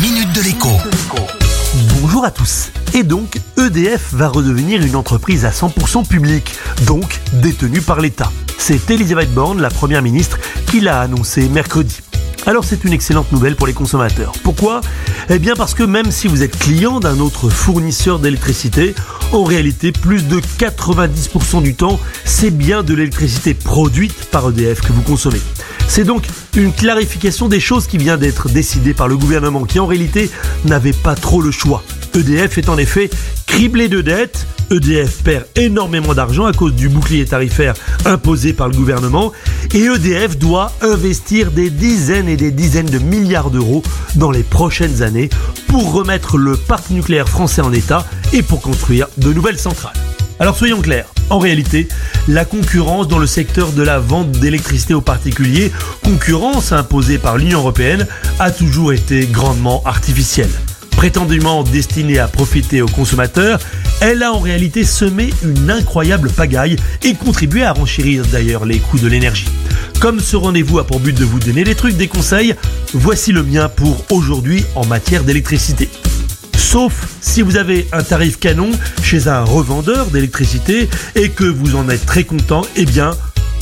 minute de l'écho. Bonjour à tous. Et donc, EDF va redevenir une entreprise à 100% publique, donc détenue par l'État. C'est Elisabeth Borne, la première ministre, qui l'a annoncé mercredi. Alors c'est une excellente nouvelle pour les consommateurs. Pourquoi? Eh bien parce que même si vous êtes client d'un autre fournisseur d'électricité, en réalité plus de 90% du temps, c'est bien de l'électricité produite par EDF que vous consommez. C'est donc une clarification des choses qui vient d'être décidée par le gouvernement qui en réalité n'avait pas trop le choix. EDF est en effet criblé de dettes, EDF perd énormément d'argent à cause du bouclier tarifaire imposé par le gouvernement et EDF doit investir des dizaines et des dizaines de milliards d'euros dans les prochaines années pour remettre le parc nucléaire français en état et pour construire de nouvelles centrales. Alors soyons clairs, en réalité, la concurrence dans le secteur de la vente d'électricité aux particuliers, concurrence imposée par l'Union européenne, a toujours été grandement artificielle. Prétendument destinée à profiter aux consommateurs, elle a en réalité semé une incroyable pagaille et contribué à renchérir d'ailleurs les coûts de l'énergie. Comme ce rendez-vous a pour but de vous donner des trucs, des conseils, voici le mien pour aujourd'hui en matière d'électricité. Sauf si vous avez un tarif canon chez un revendeur d'électricité et que vous en êtes très content, eh bien,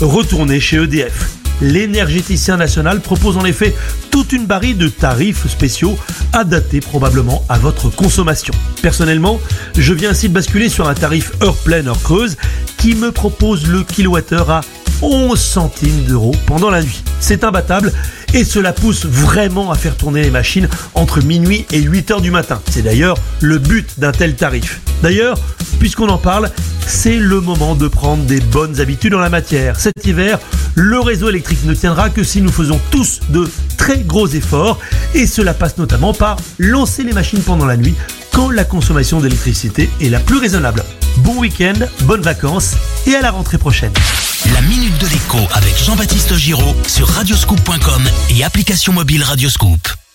retournez chez EDF. L'énergéticien national propose en effet toute une barrie de tarifs spéciaux adaptés probablement à votre consommation. Personnellement, je viens ainsi de basculer sur un tarif heure pleine, heure creuse qui me propose le kilowattheure à 11 centimes d'euros pendant la nuit. C'est imbattable et cela pousse vraiment à faire tourner les machines entre minuit et 8 heures du matin. C'est d'ailleurs le but d'un tel tarif. D'ailleurs, puisqu'on en parle, c'est le moment de prendre des bonnes habitudes en la matière. Cet hiver, le réseau électrique ne tiendra que si nous faisons tous de très gros efforts et cela passe notamment par lancer les machines pendant la nuit quand la consommation d'électricité est la plus raisonnable. Bon week-end, bonnes vacances et à la rentrée prochaine. La minute de l'écho avec Jean-Baptiste Giraud sur radioscoop.com et application mobile Radioscoop.